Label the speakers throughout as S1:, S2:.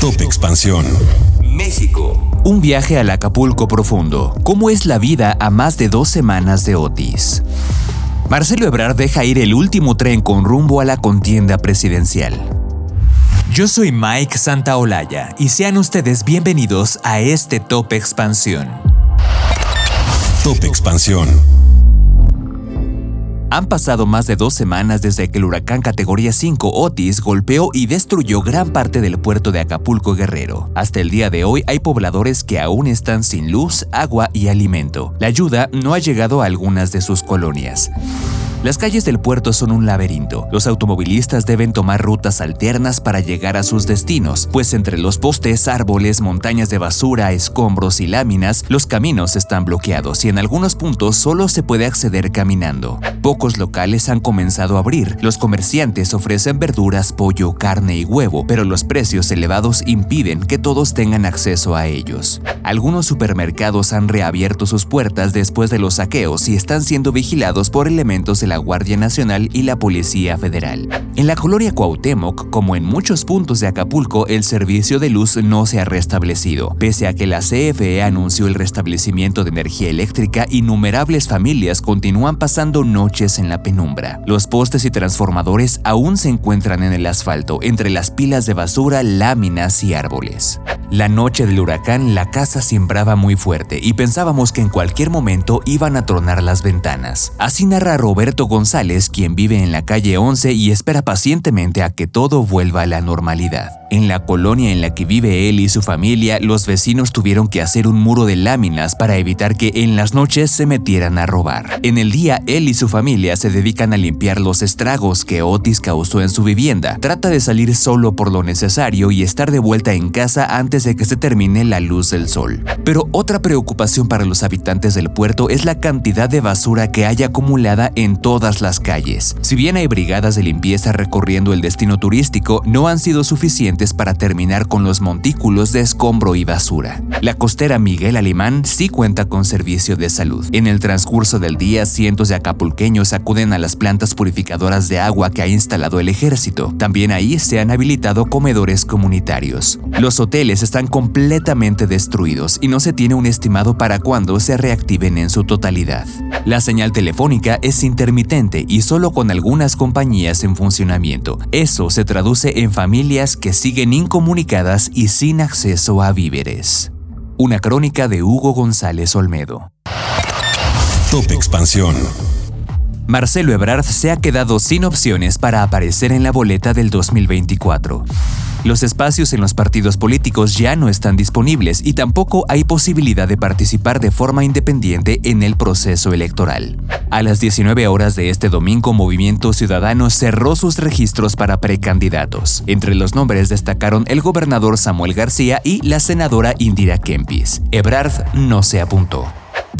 S1: Top Expansión.
S2: México.
S3: Un viaje al Acapulco profundo. ¿Cómo es la vida a más de dos semanas de Otis? Marcelo Ebrard deja ir el último tren con rumbo a la contienda presidencial. Yo soy Mike Santaolalla y sean ustedes bienvenidos a este Top Expansión.
S1: Top Expansión.
S3: Han pasado más de dos semanas desde que el huracán categoría 5 Otis golpeó y destruyó gran parte del puerto de Acapulco Guerrero. Hasta el día de hoy hay pobladores que aún están sin luz, agua y alimento. La ayuda no ha llegado a algunas de sus colonias. Las calles del puerto son un laberinto. Los automovilistas deben tomar rutas alternas para llegar a sus destinos, pues entre los postes, árboles, montañas de basura, escombros y láminas, los caminos están bloqueados y en algunos puntos solo se puede acceder caminando. Pocos locales han comenzado a abrir. Los comerciantes ofrecen verduras, pollo, carne y huevo, pero los precios elevados impiden que todos tengan acceso a ellos. Algunos supermercados han reabierto sus puertas después de los saqueos y están siendo vigilados por elementos de la Guardia Nacional y la Policía Federal. En la colonia Cuauhtémoc, como en muchos puntos de Acapulco, el servicio de luz no se ha restablecido. Pese a que la CFE anunció el restablecimiento de energía eléctrica, innumerables familias continúan pasando noches en la penumbra. Los postes y transformadores aún se encuentran en el asfalto, entre las pilas de basura, láminas y árboles. La noche del huracán la casa sembraba muy fuerte y pensábamos que en cualquier momento iban a tronar las ventanas. Así narra Roberto González, quien vive en la calle 11 y espera pacientemente a que todo vuelva a la normalidad. En la colonia en la que vive él y su familia, los vecinos tuvieron que hacer un muro de láminas para evitar que en las noches se metieran a robar. En el día, él y su familia se dedican a limpiar los estragos que Otis causó en su vivienda. Trata de salir solo por lo necesario y estar de vuelta en casa antes de que se termine la luz del sol. Pero otra preocupación para los habitantes del puerto es la cantidad de basura que hay acumulada en todas las calles. Si bien hay brigadas de limpieza recorriendo el destino turístico, no han sido suficientes para terminar con los montículos de escombro y basura. La costera Miguel Alemán sí cuenta con servicio de salud. En el transcurso del día, cientos de acapulqueños acuden a las plantas purificadoras de agua que ha instalado el ejército. También ahí se han habilitado comedores comunitarios. Los hoteles están completamente destruidos y no se tiene un estimado para cuándo se reactiven en su totalidad. La señal telefónica es intermitente y solo con algunas compañías en funcionamiento. Eso se traduce en familias que siguen incomunicadas y sin acceso a víveres. Una crónica de Hugo González Olmedo.
S1: Top Expansión.
S3: Marcelo Ebrard se ha quedado sin opciones para aparecer en la boleta del 2024. Los espacios en los partidos políticos ya no están disponibles y tampoco hay posibilidad de participar de forma independiente en el proceso electoral. A las 19 horas de este domingo, Movimiento Ciudadano cerró sus registros para precandidatos. Entre los nombres destacaron el gobernador Samuel García y la senadora Indira Kempis. Ebrard no se apuntó.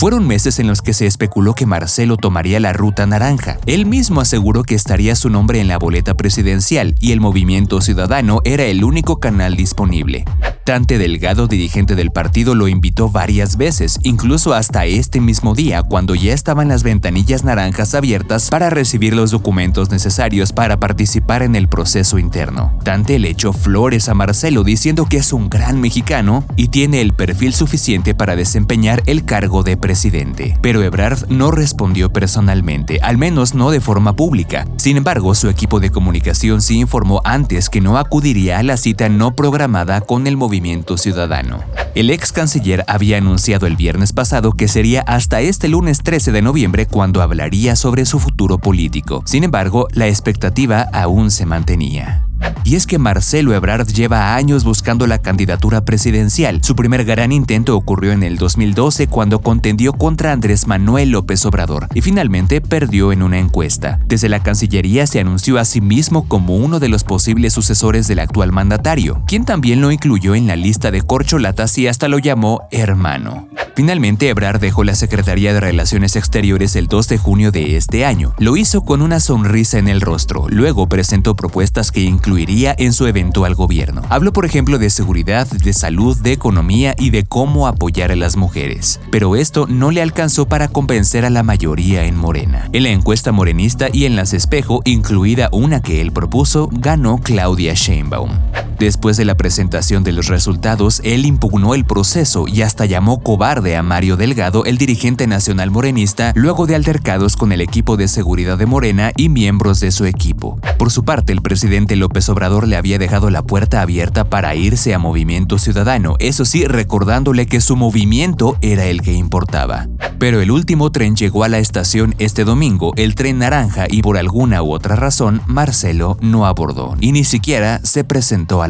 S3: Fueron meses en los que se especuló que Marcelo tomaría la ruta naranja. Él mismo aseguró que estaría su nombre en la boleta presidencial y el movimiento ciudadano era el único canal disponible. Delgado, dirigente del partido, lo invitó varias veces, incluso hasta este mismo día, cuando ya estaban las ventanillas naranjas abiertas para recibir los documentos necesarios para participar en el proceso interno. Dante le echó flores a Marcelo diciendo que es un gran mexicano y tiene el perfil suficiente para desempeñar el cargo de presidente. Pero Ebrard no respondió personalmente, al menos no de forma pública. Sin embargo, su equipo de comunicación sí informó antes que no acudiría a la cita no programada con el movimiento ciudadano. El ex canciller había anunciado el viernes pasado que sería hasta este lunes 13 de noviembre cuando hablaría sobre su futuro político. Sin embargo, la expectativa aún se mantenía. Y es que Marcelo Ebrard lleva años buscando la candidatura presidencial. Su primer gran intento ocurrió en el 2012 cuando contendió contra Andrés Manuel López Obrador y finalmente perdió en una encuesta. Desde la Cancillería se anunció a sí mismo como uno de los posibles sucesores del actual mandatario, quien también lo incluyó en la lista de corcholatas y hasta lo llamó hermano. Finalmente, Ebrard dejó la Secretaría de Relaciones Exteriores el 2 de junio de este año. Lo hizo con una sonrisa en el rostro. Luego presentó propuestas que incluiría en su eventual gobierno. Habló, por ejemplo, de seguridad, de salud, de economía y de cómo apoyar a las mujeres. Pero esto no le alcanzó para convencer a la mayoría en Morena. En la encuesta morenista y en las espejo, incluida una que él propuso, ganó Claudia Sheinbaum. Después de la presentación de los resultados, él impugnó el proceso y hasta llamó cobarde a Mario Delgado, el dirigente nacional morenista, luego de altercados con el equipo de seguridad de Morena y miembros de su equipo. Por su parte, el presidente López Obrador le había dejado la puerta abierta para irse a Movimiento Ciudadano, eso sí, recordándole que su movimiento era el que importaba. Pero el último tren llegó a la estación este domingo, el tren naranja, y por alguna u otra razón, Marcelo no abordó y ni siquiera se presentó a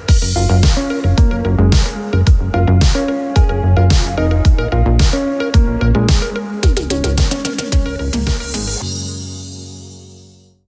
S3: you